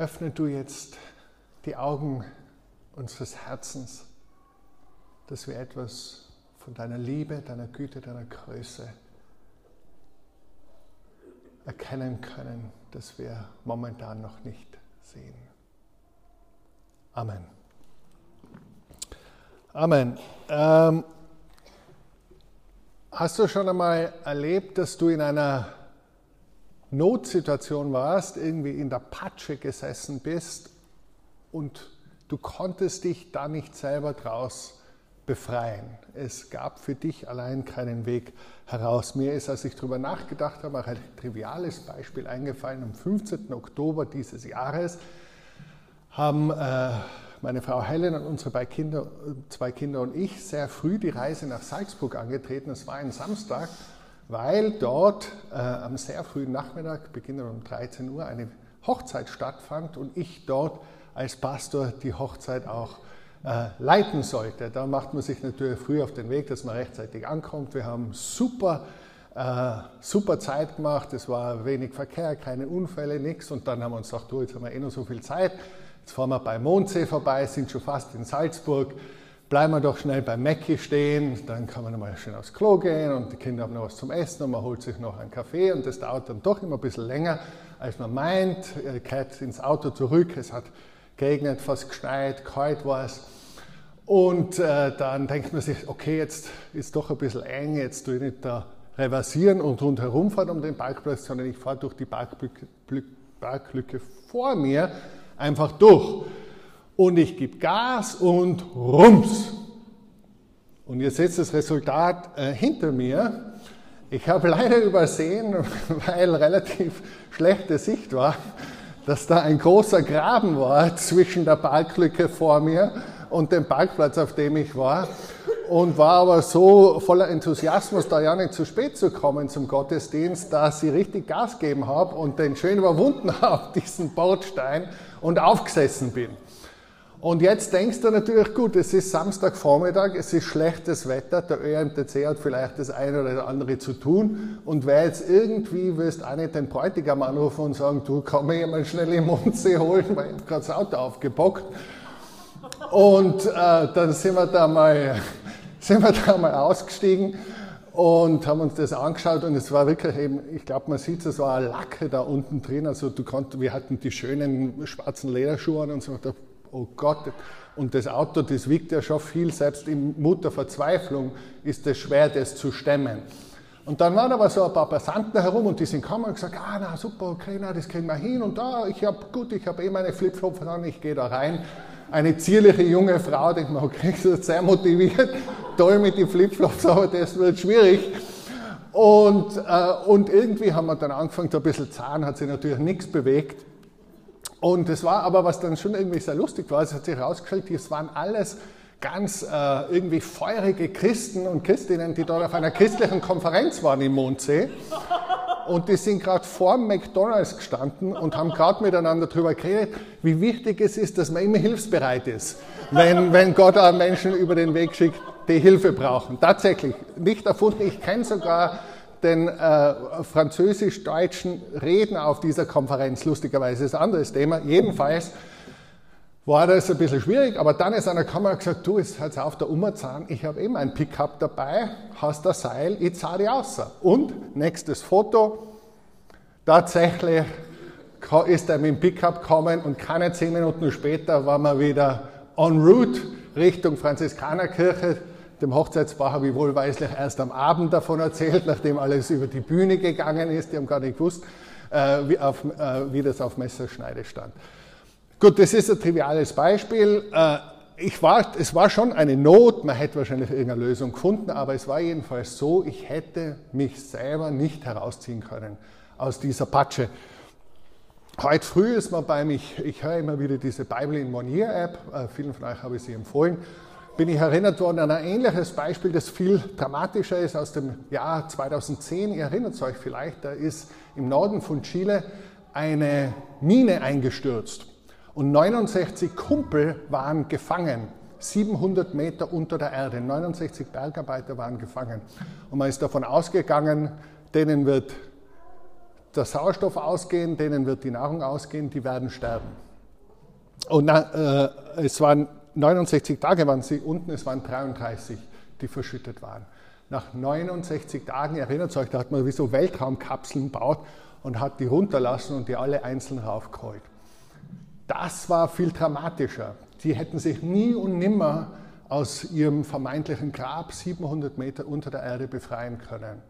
öffne du jetzt die Augen unseres Herzens, dass wir etwas von deiner Liebe, deiner Güte, deiner Größe erkennen können, das wir momentan noch nicht sehen. Amen. Amen. Ähm, hast du schon einmal erlebt, dass du in einer Notsituation warst, irgendwie in der Patsche gesessen bist und du konntest dich da nicht selber draus befreien. Es gab für dich allein keinen Weg heraus. Mir ist, als ich darüber nachgedacht habe, auch ein triviales Beispiel eingefallen. Am 15. Oktober dieses Jahres haben äh, meine Frau Helen und unsere zwei Kinder, zwei Kinder und ich sehr früh die Reise nach Salzburg angetreten. Es war ein Samstag, weil dort äh, am sehr frühen Nachmittag, beginnend um 13 Uhr, eine Hochzeit stattfand und ich dort als Pastor die Hochzeit auch äh, leiten sollte. Da macht man sich natürlich früh auf den Weg, dass man rechtzeitig ankommt. Wir haben super, äh, super Zeit gemacht. Es war wenig Verkehr, keine Unfälle, nichts. Und dann haben wir uns gedacht, du, jetzt haben wir eh noch so viel Zeit. Jetzt fahren wir bei Mondsee vorbei, sind schon fast in Salzburg. Bleiben wir doch schnell bei Mäcki stehen, dann kann man nochmal schön aufs Klo gehen und die Kinder haben noch was zum Essen und man holt sich noch einen Kaffee und das dauert dann doch immer ein bisschen länger, als man meint. Er kehrt ins Auto zurück, es hat geregnet, fast geschneit, kalt war es. Und äh, dann denkt man sich, okay, jetzt ist doch ein bisschen eng, jetzt tue ich nicht da reversieren und rundherum fahren um den Parkplatz, sondern ich fahre durch die Parklücke vor mir einfach durch. Und ich gebe Gas und rums. Und ihr seht das Resultat äh, hinter mir. Ich habe leider übersehen, weil relativ schlechte Sicht war, dass da ein großer Graben war zwischen der Parklücke vor mir und dem Parkplatz, auf dem ich war. Und war aber so voller Enthusiasmus, da ja nicht zu spät zu kommen zum Gottesdienst, dass ich richtig Gas gegeben habe und den schön überwunden habe, diesen Bordstein, und aufgesessen bin. Und jetzt denkst du natürlich, gut, es ist Samstagvormittag, es ist schlechtes Wetter, der ÖMTC hat vielleicht das eine oder andere zu tun und wer jetzt irgendwie, willst auch nicht den Bräutigam anrufen und sagen, du, komm mir jemand schnell im Mondsee holen, weil ich gerade das Auto aufgebockt. Und äh, dann sind wir da mal, sind wir da mal ausgestiegen und haben uns das angeschaut und es war wirklich eben, ich glaube, man sieht es, war eine Lacke da unten drin. Also du konntest, wir hatten die schönen schwarzen Lederschuhe und so, oh Gott, und das Auto, das wiegt ja schon viel, selbst in Mutterverzweiflung ist es schwer, das zu stemmen. Und dann waren aber so ein paar Passanten herum und die sind gekommen und gesagt, ah, na super, okay, na, das kriegen wir hin und da, ich habe, gut, ich habe eh meine Flipflops an, ich gehe da rein. Eine zierliche junge Frau, denkt man, okay, das sehr motiviert, toll mit den Flipflops, aber das wird schwierig. Und, äh, und irgendwie haben wir dann angefangen, da ein bisschen Zahn, hat sich natürlich nichts bewegt. Und das war aber, was dann schon irgendwie sehr lustig war, es hat sich herausgestellt, es waren alles ganz äh, irgendwie feurige Christen und Christinnen, die dort auf einer christlichen Konferenz waren im Mondsee. Und die sind gerade vor McDonalds gestanden und haben gerade miteinander darüber geredet, wie wichtig es ist, dass man immer hilfsbereit ist, wenn, wenn Gott einen Menschen über den Weg schickt, die Hilfe brauchen. Tatsächlich, nicht erfunden. Ich kenne sogar den äh, französisch-deutschen Redner auf dieser Konferenz, lustigerweise ist ein anderes Thema. Jedenfalls war das ein bisschen schwierig, aber dann ist einer gekommen und gesagt, du, jetzt hört auf der Umzahn, ich habe eben ein Pickup dabei, hast das Seil, ich zahle die aus. Und, nächstes Foto, tatsächlich ist er mit dem Pickup gekommen und keine zehn Minuten später waren wir wieder en route Richtung Franziskanerkirche. Dem Hochzeitspaar habe ich wohlweislich erst am Abend davon erzählt, nachdem alles über die Bühne gegangen ist. Die haben gar nicht gewusst, äh, wie, auf, äh, wie das auf Messerschneide stand. Gut, das ist ein triviales Beispiel. Äh, ich war, es war schon eine Not, man hätte wahrscheinlich irgendeine Lösung gefunden, aber es war jedenfalls so, ich hätte mich selber nicht herausziehen können aus dieser Patsche. Heute früh ist man bei mich, ich höre immer wieder diese Bible in One Year App, vielen von euch habe ich sie empfohlen bin ich erinnert worden an ein ähnliches Beispiel, das viel dramatischer ist aus dem Jahr 2010. Ihr erinnert euch vielleicht, da ist im Norden von Chile eine Mine eingestürzt und 69 Kumpel waren gefangen. 700 Meter unter der Erde. 69 Bergarbeiter waren gefangen. Und man ist davon ausgegangen, denen wird der Sauerstoff ausgehen, denen wird die Nahrung ausgehen, die werden sterben. Und na, äh, es waren 69 Tage waren sie unten, es waren 33, die verschüttet waren. Nach 69 Tagen, erinnert euch, da hat man wie so Weltraumkapseln gebaut und hat die runterlassen und die alle einzeln raufgeholt. Das war viel dramatischer. Die hätten sich nie und nimmer aus ihrem vermeintlichen Grab 700 Meter unter der Erde befreien können.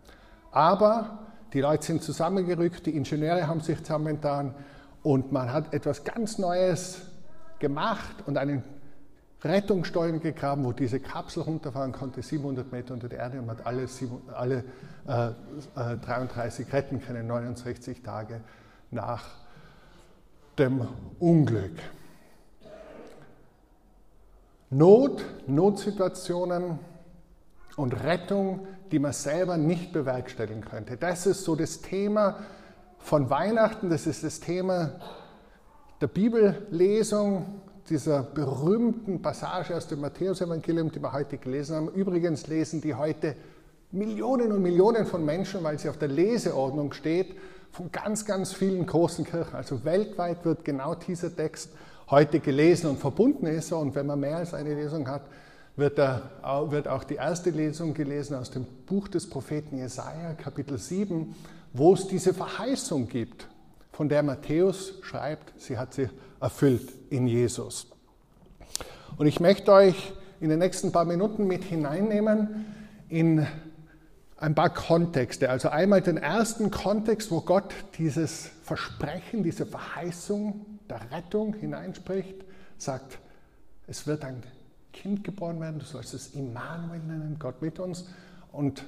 Aber die Leute sind zusammengerückt, die Ingenieure haben sich zusammengetan und man hat etwas ganz Neues gemacht und einen Rettungsstollen gegraben, wo diese Kapsel runterfahren konnte, 700 Meter unter der Erde und hat alle, alle äh, äh, 33 retten können, 69 Tage nach dem Unglück. Not, Notsituationen und Rettung, die man selber nicht bewerkstelligen könnte. Das ist so das Thema von Weihnachten, das ist das Thema der Bibellesung, dieser berühmten Passage aus dem Matthäusevangelium, die wir heute gelesen haben. Übrigens lesen die heute Millionen und Millionen von Menschen, weil sie auf der Leseordnung steht, von ganz, ganz vielen großen Kirchen. Also weltweit wird genau dieser Text heute gelesen und verbunden ist er. Und wenn man mehr als eine Lesung hat, wird, er, wird auch die erste Lesung gelesen aus dem Buch des Propheten Jesaja, Kapitel 7, wo es diese Verheißung gibt, von der Matthäus schreibt, sie hat sich erfüllt in Jesus. Und ich möchte euch in den nächsten paar Minuten mit hineinnehmen in ein paar Kontexte. Also einmal den ersten Kontext, wo Gott dieses Versprechen, diese Verheißung der Rettung hineinspricht, sagt, es wird ein Kind geboren werden, du sollst es Immanuel nennen, Gott mit uns. Und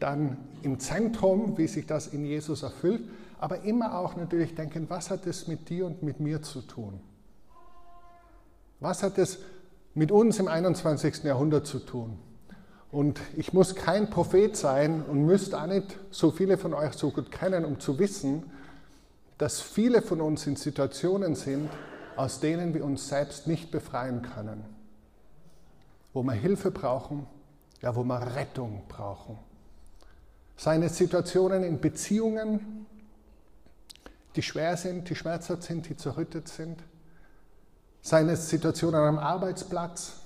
dann im Zentrum, wie sich das in Jesus erfüllt, aber immer auch natürlich denken, was hat es mit dir und mit mir zu tun? Was hat es mit uns im 21. Jahrhundert zu tun? Und ich muss kein Prophet sein und müsste auch nicht so viele von euch so gut kennen, um zu wissen, dass viele von uns in Situationen sind, aus denen wir uns selbst nicht befreien können. Wo wir Hilfe brauchen, ja, wo wir Rettung brauchen. Seine Situationen in Beziehungen, die schwer sind, die schmerzhaft sind, die zerrüttet sind. Seine Situationen am Arbeitsplatz,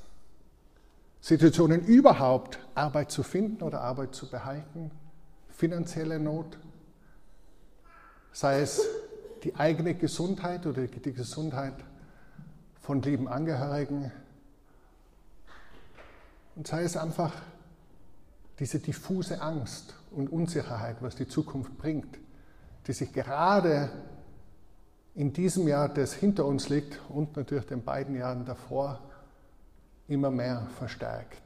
Situationen überhaupt, Arbeit zu finden oder Arbeit zu behalten, finanzielle Not, sei es die eigene Gesundheit oder die Gesundheit von lieben Angehörigen und sei es einfach diese diffuse Angst und Unsicherheit, was die Zukunft bringt, die sich gerade in diesem Jahr, das hinter uns liegt und natürlich den beiden Jahren davor, immer mehr verstärkt.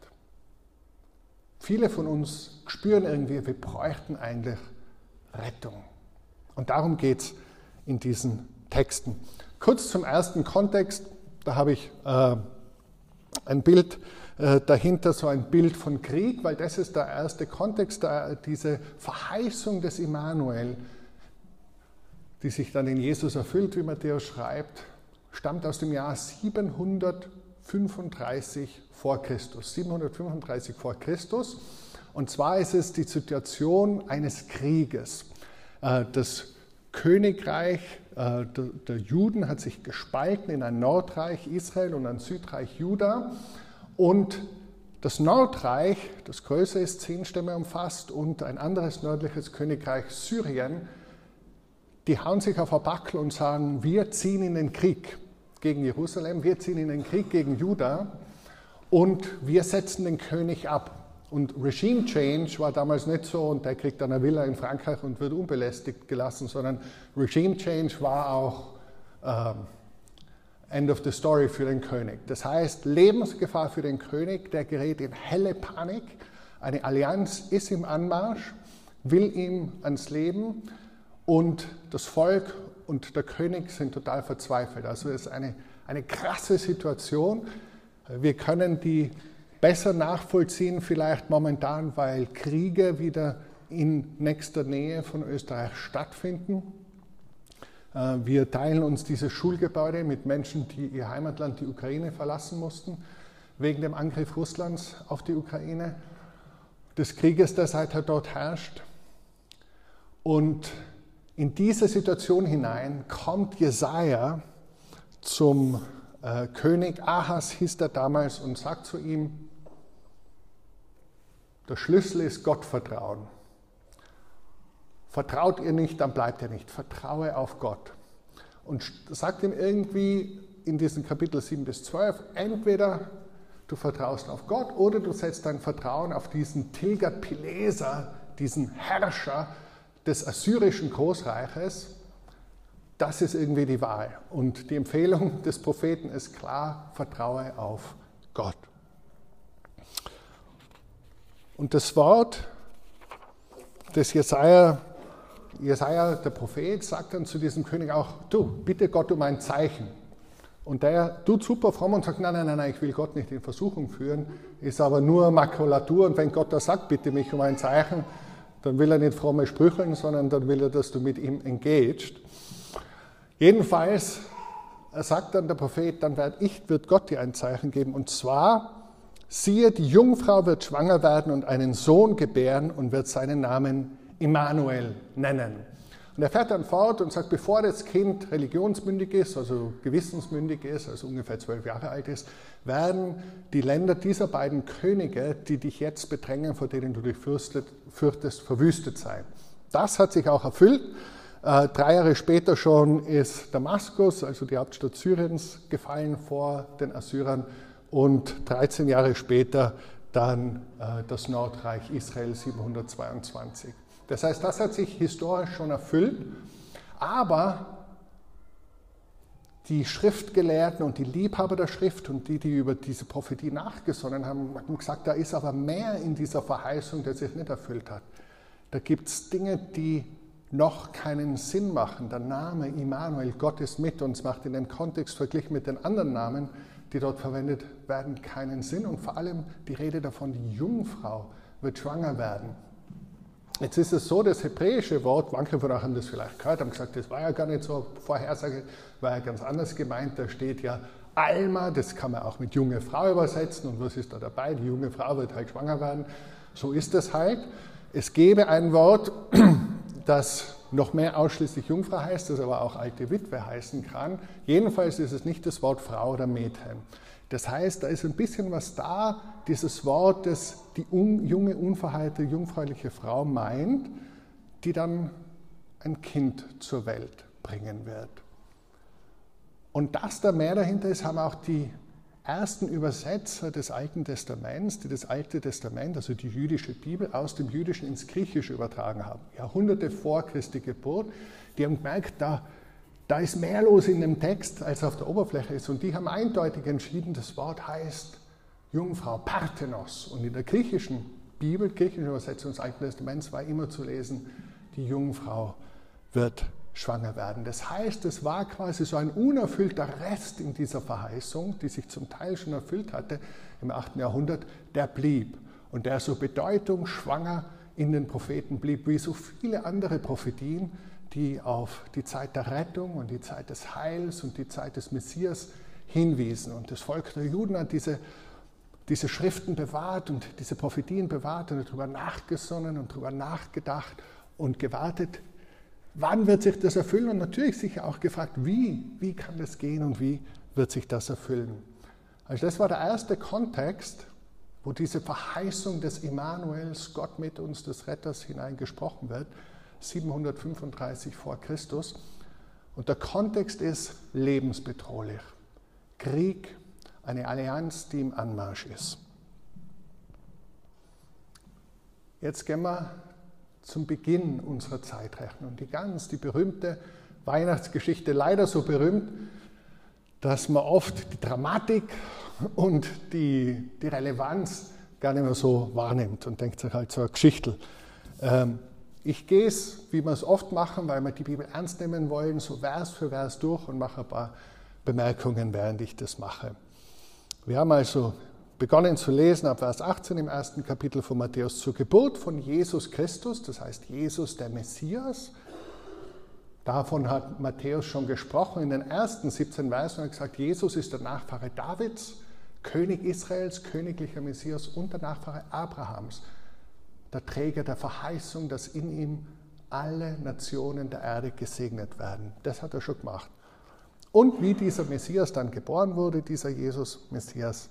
Viele von uns spüren irgendwie, wir bräuchten eigentlich Rettung. Und darum geht es in diesen Texten. Kurz zum ersten Kontext, da habe ich äh, ein Bild äh, dahinter, so ein Bild von Krieg, weil das ist der erste Kontext, da, diese Verheißung des Immanuel, die sich dann in Jesus erfüllt, wie Matthäus schreibt, stammt aus dem Jahr 735 vor Christus. 735 vor Christus. Und zwar ist es die Situation eines Krieges. Äh, das Königreich äh, der Juden hat sich gespalten in ein Nordreich Israel und ein Südreich Juda. Und das Nordreich, das größer ist, zehn Stämme umfasst, und ein anderes nördliches Königreich Syrien, die hauen sich auf ein Backel und sagen, wir ziehen in den Krieg gegen Jerusalem, wir ziehen in den Krieg gegen Juda und wir setzen den König ab. Und Regime Change war damals nicht so und der kriegt dann eine Villa in Frankreich und wird unbelästigt gelassen, sondern Regime Change war auch ähm, End of the Story für den König. Das heißt, Lebensgefahr für den König, der gerät in helle Panik. Eine Allianz ist im Anmarsch, will ihm ans Leben und das Volk und der König sind total verzweifelt. Also es ist eine, eine krasse Situation. Wir können die besser nachvollziehen, vielleicht momentan, weil Kriege wieder in nächster Nähe von Österreich stattfinden. Äh, wir teilen uns dieses Schulgebäude mit Menschen, die ihr Heimatland, die Ukraine, verlassen mussten, wegen dem Angriff Russlands auf die Ukraine, des Krieges, der seither dort herrscht. Und in diese Situation hinein kommt Jesaja zum äh, König Ahas hieß er damals und sagt zu ihm, der Schlüssel ist Gottvertrauen. Vertraut ihr nicht, dann bleibt ihr nicht. Vertraue auf Gott. Und sagt ihm irgendwie in diesen Kapitel 7 bis 12, entweder du vertraust auf Gott oder du setzt dein Vertrauen auf diesen Tilgat-Pileser, diesen Herrscher des assyrischen Großreiches. Das ist irgendwie die Wahl. Und die Empfehlung des Propheten ist klar, vertraue auf Gott. Und das Wort des Jesaja, Jesaja, der Prophet, sagt dann zu diesem König auch: Du, bitte Gott um ein Zeichen. Und der tut super fromm und sagt: Nein, nein, nein, nein, ich will Gott nicht in Versuchung führen, ist aber nur Makulatur. Und wenn Gott da sagt: Bitte mich um ein Zeichen, dann will er nicht fromme Sprücheln, sondern dann will er, dass du mit ihm engaged. Jedenfalls sagt dann der Prophet: Dann wird, ich, wird Gott dir ein Zeichen geben. Und zwar Siehe, die Jungfrau wird schwanger werden und einen Sohn gebären und wird seinen Namen Immanuel nennen. Und er fährt dann fort und sagt, bevor das Kind religionsmündig ist, also gewissensmündig ist, also ungefähr zwölf Jahre alt ist, werden die Länder dieser beiden Könige, die dich jetzt bedrängen, vor denen du dich fürchtest, verwüstet sein. Das hat sich auch erfüllt. Äh, drei Jahre später schon ist Damaskus, also die Hauptstadt Syriens, gefallen vor den Assyrern und 13 Jahre später dann äh, das Nordreich Israel 722. Das heißt, das hat sich historisch schon erfüllt, aber die Schriftgelehrten und die Liebhaber der Schrift und die, die über diese Prophetie nachgesonnen haben, haben gesagt, da ist aber mehr in dieser Verheißung, der sich nicht erfüllt hat. Da gibt es Dinge, die noch keinen Sinn machen. Der Name Immanuel, Gott ist mit uns, macht in dem Kontext verglichen mit den anderen Namen die dort verwendet werden, keinen Sinn. Und vor allem die Rede davon, die Jungfrau wird schwanger werden. Jetzt ist es so, das hebräische Wort, manche von euch haben das vielleicht gehört, haben gesagt, das war ja gar nicht so Vorhersage, war ja ganz anders gemeint. Da steht ja Alma, das kann man auch mit junge Frau übersetzen. Und was ist da dabei? Die junge Frau wird halt schwanger werden. So ist es halt. Es gäbe ein Wort, das noch mehr ausschließlich Jungfrau heißt, das aber auch alte Witwe heißen kann. Jedenfalls ist es nicht das Wort Frau oder Mädchen. Das heißt, da ist ein bisschen was da, dieses Wort, das die un, junge, unverheilte, jungfräuliche Frau meint, die dann ein Kind zur Welt bringen wird. Und dass da mehr dahinter ist, haben auch die ersten Übersetzer des Alten Testaments, die das Alte Testament, also die jüdische Bibel, aus dem Jüdischen ins Griechische übertragen haben. Jahrhunderte vor Christi Geburt. Die haben gemerkt, da, da ist mehr los in dem Text, als auf der Oberfläche ist. Und die haben eindeutig entschieden, das Wort heißt Jungfrau, Parthenos. Und in der griechischen Bibel, griechischen Übersetzung des Alten Testaments war immer zu lesen, die Jungfrau wird schwanger werden. Das heißt, es war quasi so ein unerfüllter Rest in dieser Verheißung, die sich zum Teil schon erfüllt hatte im 8. Jahrhundert, der blieb und der so bedeutungsschwanger in den Propheten blieb, wie so viele andere Prophetien, die auf die Zeit der Rettung und die Zeit des Heils und die Zeit des Messias hinwiesen. Und das Volk der Juden hat diese, diese Schriften bewahrt und diese Prophetien bewahrt und darüber nachgesonnen und darüber nachgedacht und gewartet, Wann wird sich das erfüllen? Und natürlich sich auch gefragt, wie? Wie kann das gehen und wie wird sich das erfüllen? Also das war der erste Kontext, wo diese Verheißung des Immanuels, Gott mit uns, des Retters hineingesprochen wird, 735 vor Christus. Und der Kontext ist lebensbedrohlich. Krieg, eine Allianz, die im Anmarsch ist. Jetzt gehen wir zum Beginn unserer Zeitrechnung. Die ganz, die berühmte Weihnachtsgeschichte, leider so berühmt, dass man oft die Dramatik und die, die Relevanz gar nicht mehr so wahrnimmt und denkt sich halt so eine Geschichte. Ähm, ich gehe es, wie wir es oft machen, weil wir die Bibel ernst nehmen wollen, so Vers für Vers durch und mache ein paar Bemerkungen, während ich das mache. Wir haben also begonnen zu lesen ab Vers 18 im ersten Kapitel von Matthäus zur Geburt von Jesus Christus, das heißt Jesus der Messias. Davon hat Matthäus schon gesprochen in den ersten 17 Versen und gesagt, Jesus ist der Nachfahre Davids, König Israels, königlicher Messias und der Nachfahre Abrahams, der Träger der Verheißung, dass in ihm alle Nationen der Erde gesegnet werden. Das hat er schon gemacht. Und wie dieser Messias dann geboren wurde, dieser Jesus Messias,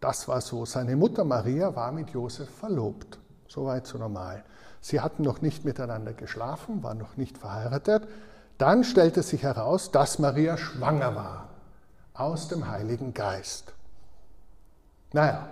das war so. Seine Mutter Maria war mit Josef verlobt. Soweit so normal. Sie hatten noch nicht miteinander geschlafen, waren noch nicht verheiratet. Dann stellte sich heraus, dass Maria schwanger war aus dem Heiligen Geist. Naja,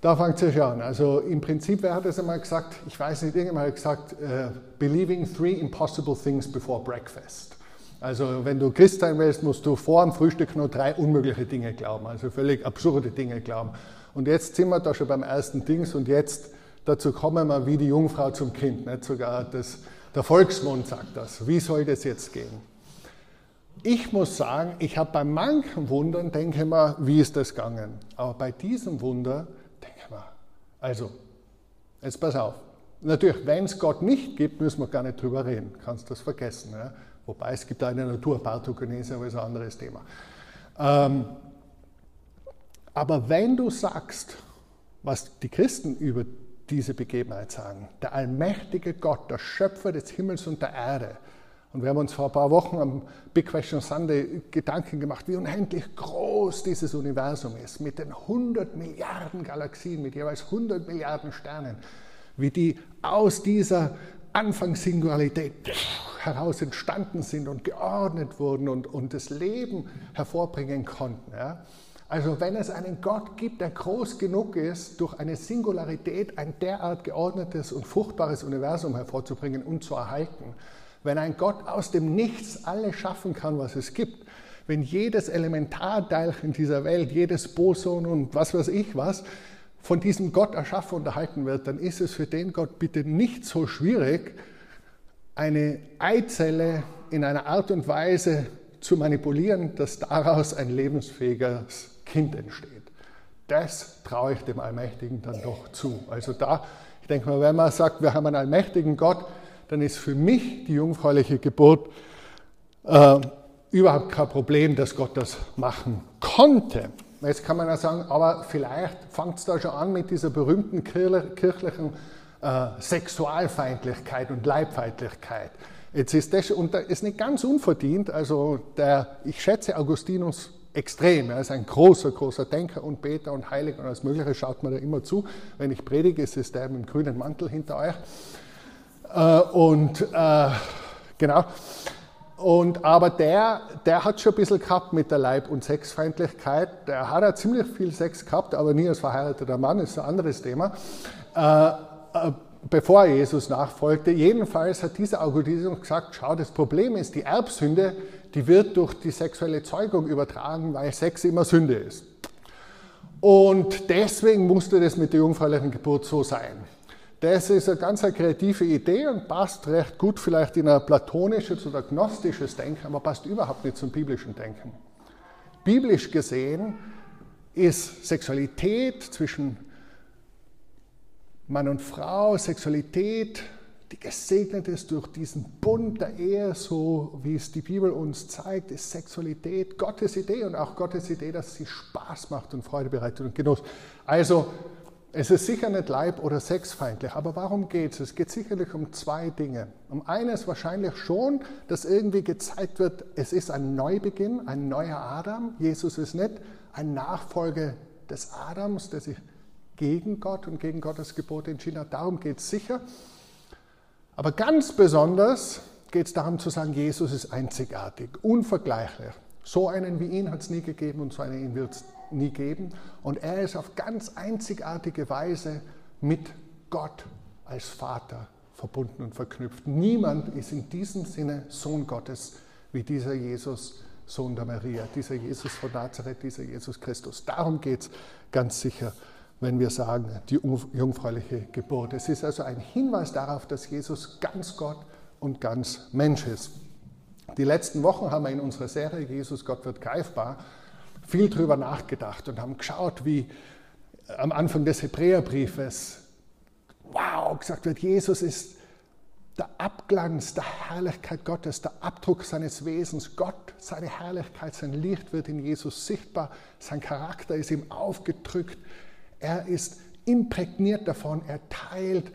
da fängt es ja an. Also im Prinzip, wer hat es einmal gesagt? Ich weiß nicht, irgendjemand hat gesagt, uh, believing three impossible things before breakfast. Also wenn du Christ sein willst, musst du vor dem Frühstück nur drei unmögliche Dinge glauben, also völlig absurde Dinge glauben. Und jetzt sind wir da schon beim ersten Dings und jetzt dazu kommen wir wie die Jungfrau zum Kind. Nicht sogar das, der Volksmund sagt das. Wie soll das jetzt gehen? Ich muss sagen, ich habe bei manchen Wundern, denke ich mal, wie ist das gegangen? Aber bei diesem Wunder, denke mal, also, jetzt pass auf. Natürlich, wenn es Gott nicht gibt, müssen wir gar nicht drüber reden. Kannst das vergessen. Ja? Wobei es gibt eine Naturpartogenese, aber ist ein anderes Thema. Ähm, aber wenn du sagst, was die Christen über diese Begebenheit sagen, der allmächtige Gott, der Schöpfer des Himmels und der Erde, und wir haben uns vor ein paar Wochen am Big Question Sunday Gedanken gemacht, wie unendlich groß dieses Universum ist, mit den 100 Milliarden Galaxien, mit jeweils 100 Milliarden Sternen, wie die aus dieser Anfangssingularität heraus entstanden sind und geordnet wurden und, und das Leben hervorbringen konnten. Ja. Also wenn es einen Gott gibt, der groß genug ist, durch eine Singularität ein derart geordnetes und fruchtbares Universum hervorzubringen und zu erhalten, wenn ein Gott aus dem Nichts alles schaffen kann, was es gibt, wenn jedes Elementarteilchen dieser Welt, jedes Boson und was weiß ich was, von diesem Gott erschaffen und erhalten wird, dann ist es für den Gott bitte nicht so schwierig, eine Eizelle in einer Art und Weise zu manipulieren, dass daraus ein lebensfähiges Kind entsteht. Das traue ich dem Allmächtigen dann doch zu. Also da, ich denke mal, wenn man sagt, wir haben einen allmächtigen Gott, dann ist für mich die jungfräuliche Geburt äh, überhaupt kein Problem, dass Gott das machen konnte. Jetzt kann man ja sagen, aber vielleicht fängt es da schon an mit dieser berühmten kirchlichen äh, Sexualfeindlichkeit und Leibfeindlichkeit. Jetzt ist das, und das ist nicht ganz unverdient, also der, ich schätze Augustinus extrem. Er ist ein großer, großer Denker und Beter und Heiliger und alles Mögliche, schaut mir da immer zu. Wenn ich predige, ist es der mit dem grünen Mantel hinter euch. Äh, und äh, genau. Und, aber der, der hat schon ein bisschen gehabt mit der Leib- und Sexfeindlichkeit. Der hat ja ziemlich viel Sex gehabt, aber nie als verheirateter Mann, ist ein anderes Thema. Äh, äh, bevor Jesus nachfolgte. Jedenfalls hat dieser Augustinus gesagt, schau, das Problem ist, die Erbsünde, die wird durch die sexuelle Zeugung übertragen, weil Sex immer Sünde ist. Und deswegen musste das mit der jungfräulichen Geburt so sein. Das ist eine ganz kreative Idee und passt recht gut vielleicht in ein platonisches oder gnostisches Denken, aber passt überhaupt nicht zum biblischen Denken. Biblisch gesehen ist Sexualität zwischen Mann und Frau, Sexualität, die gesegnet ist durch diesen Bund der Ehe, so wie es die Bibel uns zeigt, ist Sexualität Gottes Idee und auch Gottes Idee, dass sie Spaß macht und Freude bereitet und Genuss. Also es ist sicher nicht leib- oder sexfeindlich, aber warum geht es? Es geht sicherlich um zwei Dinge. Um eines wahrscheinlich schon, dass irgendwie gezeigt wird, es ist ein Neubeginn, ein neuer Adam. Jesus ist nicht ein Nachfolger des Adams, der sich gegen Gott und gegen Gottes Gebote entschieden hat. Darum geht es sicher. Aber ganz besonders geht es darum zu sagen, Jesus ist einzigartig, unvergleichlich. So einen wie ihn hat es nie gegeben und so einen wird es nie geben. Und er ist auf ganz einzigartige Weise mit Gott als Vater verbunden und verknüpft. Niemand ist in diesem Sinne Sohn Gottes wie dieser Jesus, Sohn der Maria, dieser Jesus von Nazareth, dieser Jesus Christus. Darum geht es ganz sicher wenn wir sagen, die jungfräuliche Geburt. Es ist also ein Hinweis darauf, dass Jesus ganz Gott und ganz Mensch ist. Die letzten Wochen haben wir in unserer Serie Jesus Gott wird greifbar viel darüber nachgedacht und haben geschaut, wie am Anfang des Hebräerbriefes, wow, gesagt wird, Jesus ist der Abglanz der Herrlichkeit Gottes, der Abdruck seines Wesens. Gott, seine Herrlichkeit, sein Licht wird in Jesus sichtbar, sein Charakter ist ihm aufgedrückt, er ist imprägniert davon, er teilt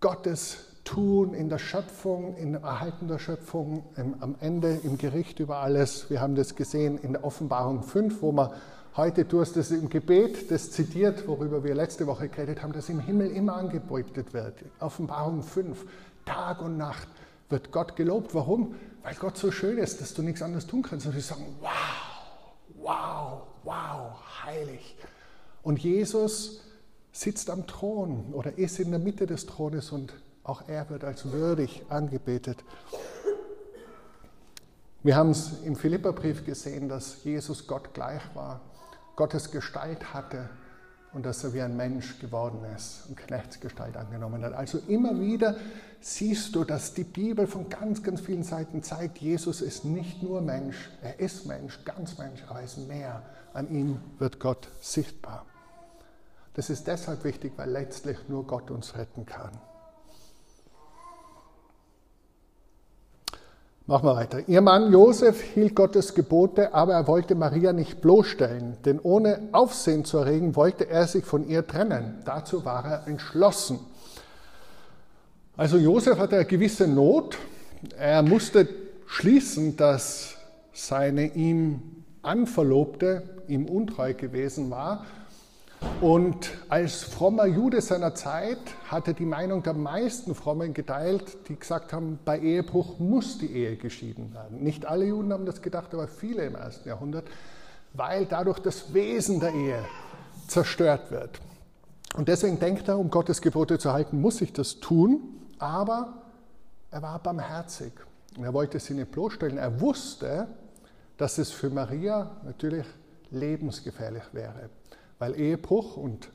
Gottes Tun in der Schöpfung, dem Erhalten der Schöpfung, am Ende im Gericht über alles. Wir haben das gesehen in der Offenbarung 5, wo man heute, du hast es im Gebet, das zitiert, worüber wir letzte Woche geredet haben, dass im Himmel immer angebetet wird. Offenbarung 5, Tag und Nacht wird Gott gelobt. Warum? Weil Gott so schön ist, dass du nichts anderes tun kannst. Und wir sagen, wow, wow, wow, heilig. Und Jesus sitzt am Thron oder ist in der Mitte des Thrones und auch er wird als würdig angebetet. Wir haben es im Philipperbrief gesehen, dass Jesus Gott gleich war, Gottes Gestalt hatte und dass er wie ein Mensch geworden ist und Knechtsgestalt angenommen hat. Also immer wieder siehst du, dass die Bibel von ganz, ganz vielen Seiten zeigt, Jesus ist nicht nur Mensch, er ist Mensch, ganz Mensch, aber er ist mehr. An ihm wird Gott sichtbar. Das ist deshalb wichtig, weil letztlich nur Gott uns retten kann. Machen wir weiter. Ihr Mann Josef hielt Gottes Gebote, aber er wollte Maria nicht bloßstellen, denn ohne Aufsehen zu erregen, wollte er sich von ihr trennen. Dazu war er entschlossen. Also Josef hatte eine gewisse Not. Er musste schließen, dass seine ihm Anverlobte ihm untreu gewesen war und als frommer Jude seiner Zeit hat er die Meinung der meisten Frommen geteilt, die gesagt haben, bei Ehebruch muss die Ehe geschieden werden. Nicht alle Juden haben das gedacht, aber viele im ersten Jahrhundert, weil dadurch das Wesen der Ehe zerstört wird. Und deswegen denkt er, um Gottes Gebote zu halten, muss ich das tun, aber er war barmherzig. Und er wollte sie nicht bloßstellen. Er wusste, dass es für Maria natürlich lebensgefährlich wäre weil Ehebruch und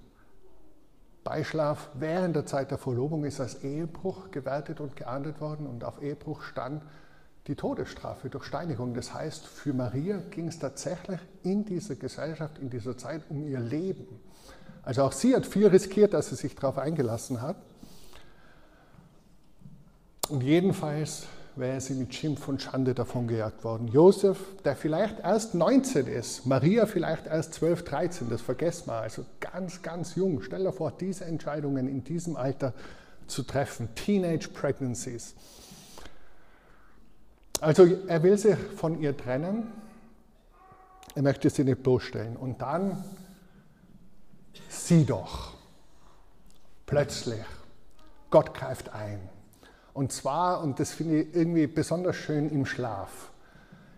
Beischlaf während der Zeit der Verlobung ist als Ehebruch gewertet und geahndet worden und auf Ehebruch stand die Todesstrafe durch Steinigung. Das heißt, für Maria ging es tatsächlich in dieser Gesellschaft, in dieser Zeit um ihr Leben. Also auch sie hat viel riskiert, dass sie sich darauf eingelassen hat. Und jedenfalls wäre sie mit Schimpf und Schande davongejagt worden. Josef, der vielleicht erst 19 ist, Maria vielleicht erst 12, 13, das vergessen wir, also ganz, ganz jung. Stell dir vor, diese Entscheidungen in diesem Alter zu treffen, Teenage Pregnancies. Also er will sich von ihr trennen, er möchte sie nicht bloßstellen. Und dann, sieh doch, plötzlich, Gott greift ein. Und zwar, und das finde ich irgendwie besonders schön, im Schlaf.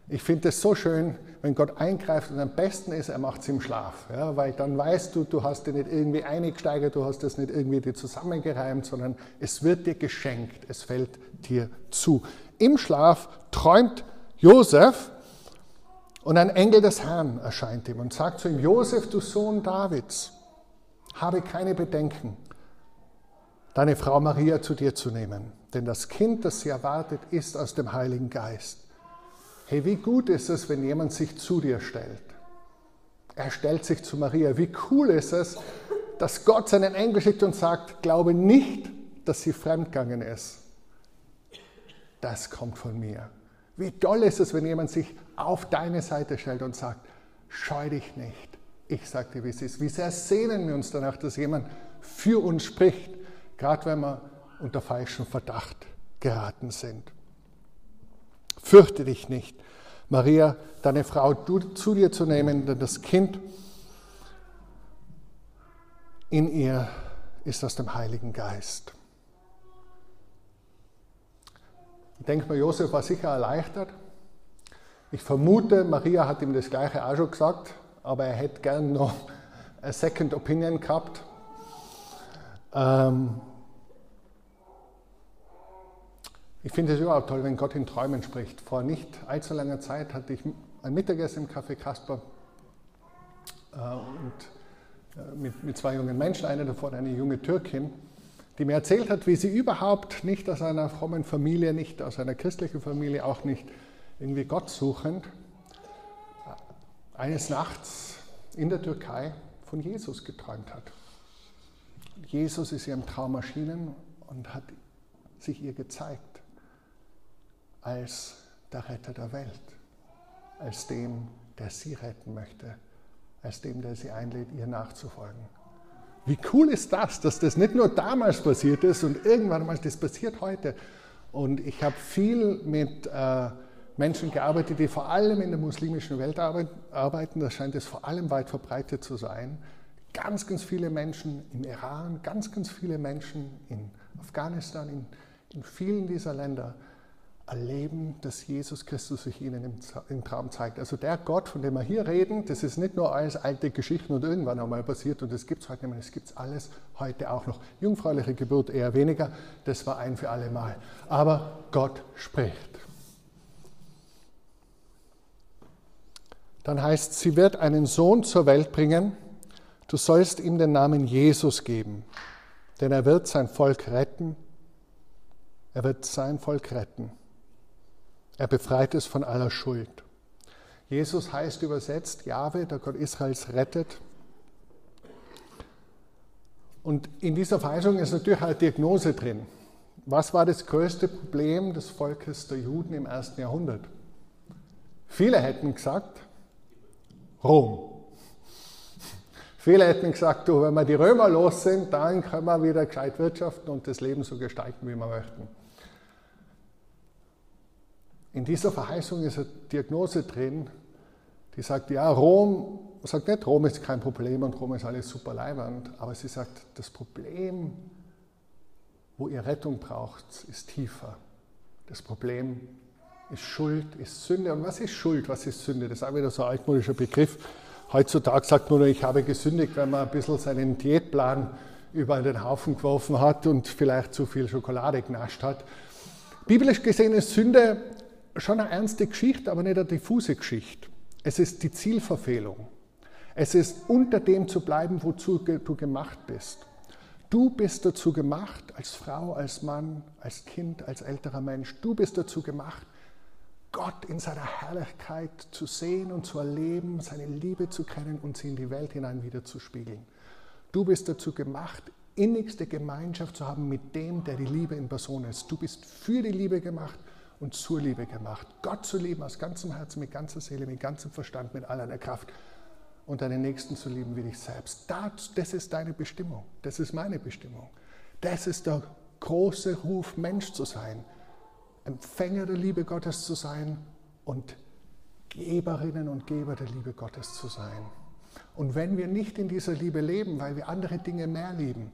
Ich finde es so schön, wenn Gott eingreift und am besten ist, er macht es im Schlaf. Ja, weil dann weißt du, du hast dir nicht irgendwie eingesteigert, du hast das nicht irgendwie dir zusammengereimt, sondern es wird dir geschenkt, es fällt dir zu. Im Schlaf träumt Josef und ein Engel des Herrn erscheint ihm und sagt zu ihm, Josef, du Sohn Davids, habe keine Bedenken, deine Frau Maria zu dir zu nehmen denn das Kind, das sie erwartet, ist aus dem Heiligen Geist. Hey, wie gut ist es, wenn jemand sich zu dir stellt? Er stellt sich zu Maria. Wie cool ist es, dass Gott seinen Engel schickt und sagt, glaube nicht, dass sie fremdgegangen ist. Das kommt von mir. Wie toll ist es, wenn jemand sich auf deine Seite stellt und sagt, scheu dich nicht. Ich sage dir, wie es ist. Wie sehr sehnen wir uns danach, dass jemand für uns spricht, gerade wenn wir unter falschen Verdacht geraten sind. Fürchte dich nicht, Maria, deine Frau zu dir zu nehmen, denn das Kind in ihr ist aus dem Heiligen Geist. Ich denke mal, Josef war sicher erleichtert. Ich vermute, Maria hat ihm das Gleiche auch schon gesagt, aber er hätte gern noch eine Second Opinion gehabt. Ähm, Ich finde es überhaupt toll, wenn Gott in Träumen spricht. Vor nicht allzu langer Zeit hatte ich ein Mittagessen im Café Kasper äh, und äh, mit, mit zwei jungen Menschen, eine davon eine junge Türkin, die mir erzählt hat, wie sie überhaupt nicht aus einer frommen Familie, nicht aus einer christlichen Familie, auch nicht irgendwie Gott suchend, eines Nachts in der Türkei von Jesus geträumt hat. Jesus ist ihr im Traum erschienen und hat sich ihr gezeigt als der Retter der Welt, als dem, der sie retten möchte, als dem, der sie einlädt, ihr nachzufolgen. Wie cool ist das, dass das nicht nur damals passiert ist und irgendwann mal, das passiert heute. Und ich habe viel mit äh, Menschen gearbeitet, die vor allem in der muslimischen Welt arbeiten. Da scheint es vor allem weit verbreitet zu sein. Ganz, ganz viele Menschen im Iran, ganz, ganz viele Menschen in Afghanistan, in, in vielen dieser Länder erleben, dass Jesus Christus sich ihnen im, Traum zeigt. Also der Gott, von dem wir hier reden, das ist nicht nur alles alte Geschichten und irgendwann einmal passiert und das gibt es heute nicht mehr, das gibt es alles heute auch noch. Jungfräuliche Geburt eher weniger, das war ein für alle Mal. Aber Gott spricht. Dann heißt, sie wird einen Sohn zur Welt bringen, du sollst ihm den Namen Jesus geben, denn er wird sein Volk retten. Er wird sein Volk retten. Er befreit es von aller Schuld. Jesus heißt übersetzt Jahwe, der Gott Israels rettet. Und in dieser Verheißung ist natürlich eine Diagnose drin. Was war das größte Problem des Volkes der Juden im ersten Jahrhundert? Viele hätten gesagt, Rom. Viele hätten gesagt, du, wenn wir die Römer los sind, dann können wir wieder gescheit wirtschaften und das Leben so gestalten, wie wir möchten. In dieser Verheißung ist eine Diagnose drin, die sagt, ja, Rom, sagt nicht, Rom ist kein Problem und Rom ist alles super leibend, aber sie sagt, das Problem, wo ihr Rettung braucht, ist tiefer. Das Problem ist Schuld, ist Sünde. Und was ist Schuld, was ist Sünde? Das ist auch wieder so ein altmodischer Begriff. Heutzutage sagt man nur, ich habe gesündigt, wenn man ein bisschen seinen Diätplan über den Haufen geworfen hat und vielleicht zu viel Schokolade genascht hat. Biblisch gesehen ist Sünde schon eine ernste Geschichte, aber nicht eine diffuse Geschichte. Es ist die Zielverfehlung. Es ist unter dem zu bleiben, wozu du gemacht bist. Du bist dazu gemacht, als Frau, als Mann, als Kind, als älterer Mensch, du bist dazu gemacht, Gott in seiner Herrlichkeit zu sehen und zu erleben, seine Liebe zu kennen und sie in die Welt hinein wieder zu spiegeln. Du bist dazu gemacht, innigste Gemeinschaft zu haben mit dem, der die Liebe in Person ist. Du bist für die Liebe gemacht und zur Liebe gemacht. Gott zu lieben aus ganzem Herzen, mit ganzer Seele, mit ganzem Verstand, mit aller der Kraft und deinen Nächsten zu lieben wie dich selbst. Das, das ist deine Bestimmung. Das ist meine Bestimmung. Das ist der große Ruf, Mensch zu sein. Empfänger der Liebe Gottes zu sein und Geberinnen und Geber der Liebe Gottes zu sein. Und wenn wir nicht in dieser Liebe leben, weil wir andere Dinge mehr lieben,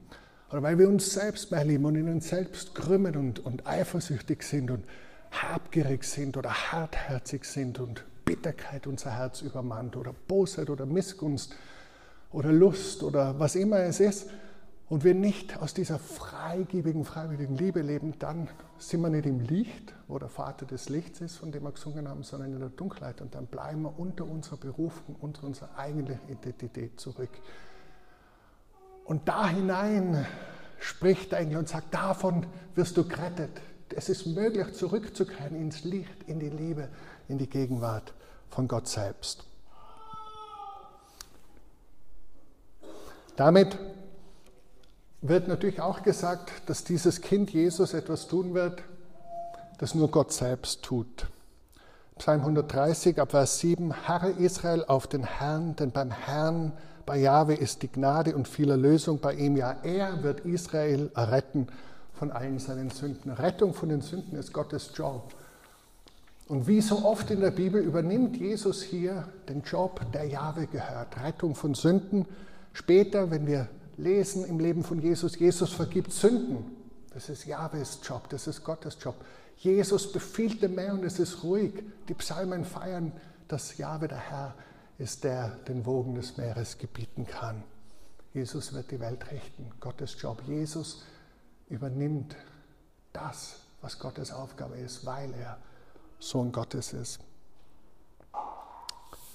oder weil wir uns selbst mehr lieben und in uns selbst krümmen und, und eifersüchtig sind und habgierig sind oder hartherzig sind und Bitterkeit unser Herz übermannt oder Bosheit oder Missgunst oder Lust oder was immer es ist und wir nicht aus dieser freigebigen, freiwilligen Liebe leben, dann sind wir nicht im Licht, wo der Vater des Lichts ist, von dem wir gesungen haben, sondern in der Dunkelheit und dann bleiben wir unter unserer Berufung, unter unserer eigentlichen Identität zurück. Und da hinein spricht der Engel und sagt, davon wirst du gerettet es ist möglich, zurückzukehren ins Licht, in die Liebe, in die Gegenwart von Gott selbst. Damit wird natürlich auch gesagt, dass dieses Kind Jesus etwas tun wird, das nur Gott selbst tut. Psalm 130 ab Vers 7, Harre Israel auf den Herrn, denn beim Herrn, bei Jahwe ist die Gnade und viel Erlösung bei ihm. Ja, er wird Israel erretten von allen seinen Sünden. Rettung von den Sünden ist Gottes Job. Und wie so oft in der Bibel übernimmt Jesus hier den Job, der Jahwe gehört. Rettung von Sünden. Später, wenn wir lesen im Leben von Jesus, Jesus vergibt Sünden. Das ist Jahwes Job, das ist Gottes Job. Jesus befiehlt dem Meer und es ist ruhig. Die Psalmen feiern, dass Jahwe der Herr ist, der den Wogen des Meeres gebieten kann. Jesus wird die Welt richten. Gottes Job. Jesus übernimmt das, was Gottes Aufgabe ist, weil er Sohn Gottes ist.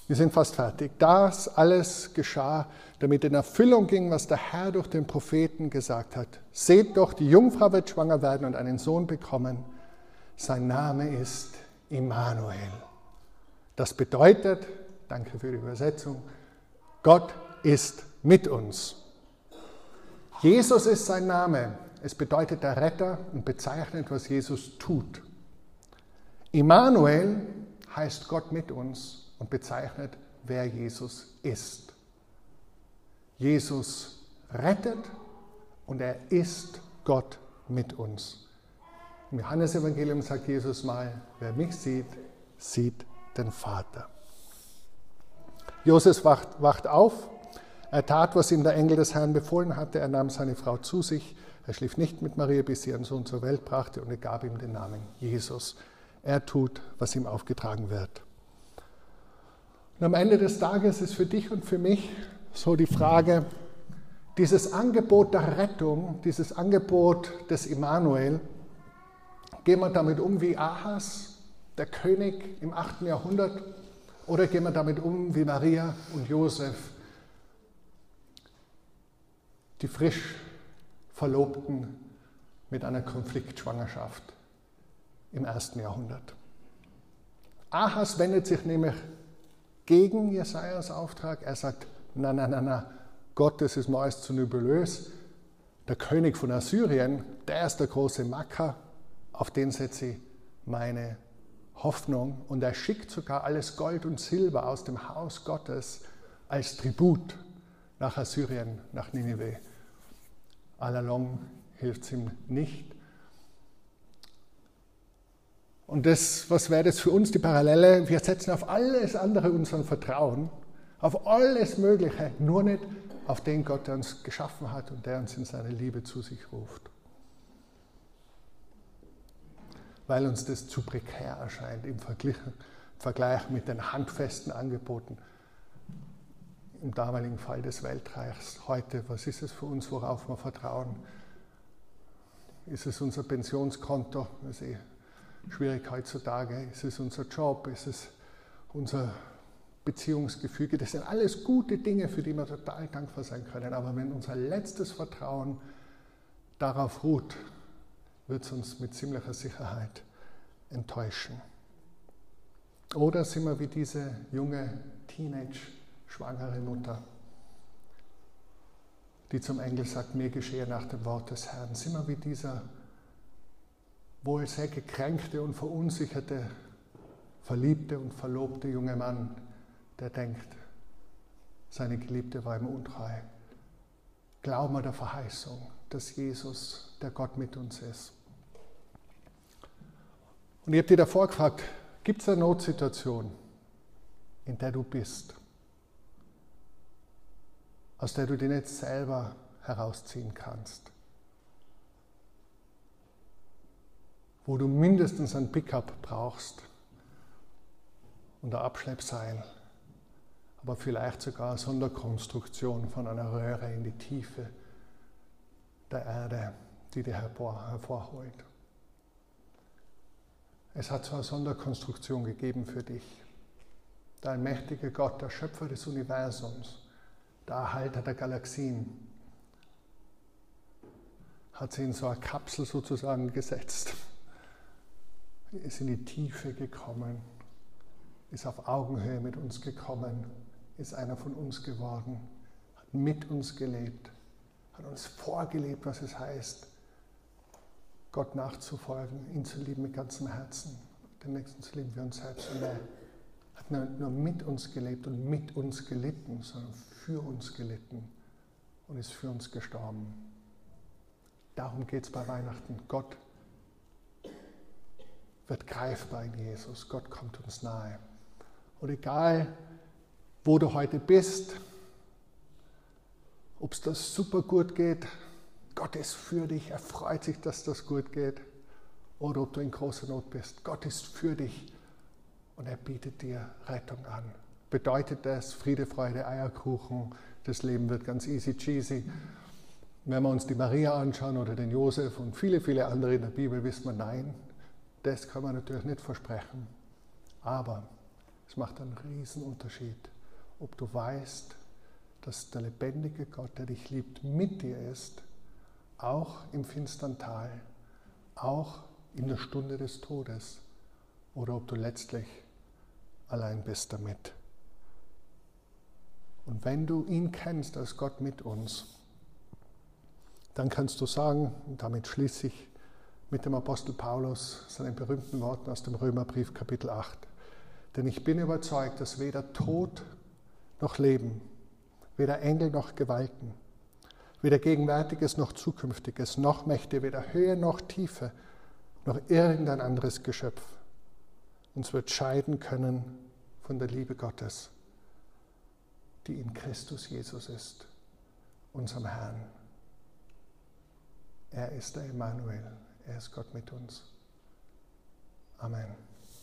Wir sind fast fertig. Das alles geschah, damit in Erfüllung ging, was der Herr durch den Propheten gesagt hat. Seht doch, die Jungfrau wird schwanger werden und einen Sohn bekommen. Sein Name ist Immanuel. Das bedeutet, danke für die Übersetzung, Gott ist mit uns. Jesus ist sein Name. Es bedeutet der Retter und bezeichnet, was Jesus tut. Immanuel heißt Gott mit uns und bezeichnet, wer Jesus ist. Jesus rettet und er ist Gott mit uns. Im Johannesevangelium sagt Jesus mal, wer mich sieht, sieht den Vater. Josef wacht, wacht auf, er tat, was ihm der Engel des Herrn befohlen hatte, er nahm seine Frau zu sich, er schlief nicht mit Maria, bis sie ihren Sohn zur Welt brachte und er gab ihm den Namen Jesus. Er tut, was ihm aufgetragen wird. Und am Ende des Tages ist für dich und für mich so die Frage, dieses Angebot der Rettung, dieses Angebot des Immanuel, gehen wir damit um wie Ahas, der König im 8. Jahrhundert, oder gehen wir damit um wie Maria und Josef, die frisch Verlobten mit einer Konfliktschwangerschaft im 1. Jahrhundert. Ahas wendet sich nämlich gegen Jesajas Auftrag. Er sagt: Na, na, na, na, Gott, das ist mir alles zu nübelös. Der König von Assyrien, der ist der große Macker, auf den setze ich meine Hoffnung. Und er schickt sogar alles Gold und Silber aus dem Haus Gottes als Tribut nach Assyrien, nach Ninive. Allalong hilft es ihm nicht. Und das, was wäre das für uns die Parallele? Wir setzen auf alles andere unseren Vertrauen, auf alles Mögliche, nur nicht auf den Gott, der uns geschaffen hat und der uns in seine Liebe zu sich ruft. Weil uns das zu prekär erscheint im Vergleich mit den handfesten Angeboten im damaligen Fall des Weltreichs. Heute, was ist es für uns, worauf wir vertrauen? Ist es unser Pensionskonto? Das ist eh schwierig heutzutage. Ist es unser Job? Ist es unser Beziehungsgefüge? Das sind alles gute Dinge, für die wir total dankbar sein können. Aber wenn unser letztes Vertrauen darauf ruht, wird es uns mit ziemlicher Sicherheit enttäuschen. Oder sind wir wie diese junge Teenage-schwangere Mutter, die zum Engel sagt, mir geschehe nach dem Wort des Herrn. Sind wir wie dieser wohl sehr gekränkte und verunsicherte, verliebte und verlobte junge Mann, der denkt, seine Geliebte war ihm untreu. Glauben wir der Verheißung, dass Jesus, der Gott mit uns ist. Und ich habe dir davor gefragt, gibt es eine Notsituation, in der du bist, aus der du dich nicht selber herausziehen kannst? wo du mindestens ein Pickup brauchst und ein Abschleppseil, aber vielleicht sogar eine Sonderkonstruktion von einer Röhre in die Tiefe der Erde, die dir hervor, hervorholt. Es hat so eine Sonderkonstruktion gegeben für dich. Der allmächtige Gott, der Schöpfer des Universums, der Erhalter der Galaxien, hat sie in so eine Kapsel sozusagen gesetzt. Ist in die Tiefe gekommen, ist auf Augenhöhe mit uns gekommen, ist einer von uns geworden, hat mit uns gelebt, hat uns vorgelebt, was es heißt, Gott nachzufolgen, ihn zu lieben mit ganzem Herzen, den Nächsten zu lieben wie uns selbst. Und hat nicht nur mit uns gelebt und mit uns gelitten, sondern für uns gelitten und ist für uns gestorben. Darum geht es bei Weihnachten. Gott wird greifbar in Jesus. Gott kommt uns nahe. Und egal, wo du heute bist, ob es das super gut geht, Gott ist für dich, er freut sich, dass das gut geht, oder ob du in großer Not bist, Gott ist für dich und er bietet dir Rettung an. Bedeutet das Friede, Freude, Eierkuchen, das Leben wird ganz easy cheesy. Wenn wir uns die Maria anschauen oder den Josef und viele, viele andere in der Bibel, wissen wir, nein, das kann man natürlich nicht versprechen. Aber es macht einen riesen Unterschied, ob du weißt, dass der lebendige Gott, der dich liebt, mit dir ist, auch im finstern Tal, auch in der Stunde des Todes, oder ob du letztlich allein bist damit. Und wenn du ihn kennst als Gott mit uns, dann kannst du sagen, und damit schließe ich mit dem Apostel Paulus, seinen berühmten Worten aus dem Römerbrief Kapitel 8. Denn ich bin überzeugt, dass weder Tod noch Leben, weder Engel noch Gewalten, weder Gegenwärtiges noch Zukünftiges, noch Mächte, weder Höhe noch Tiefe, noch irgendein anderes Geschöpf uns wird scheiden können von der Liebe Gottes, die in Christus Jesus ist, unserem Herrn. Er ist der Emmanuel, er ist Gott mit uns. Amen.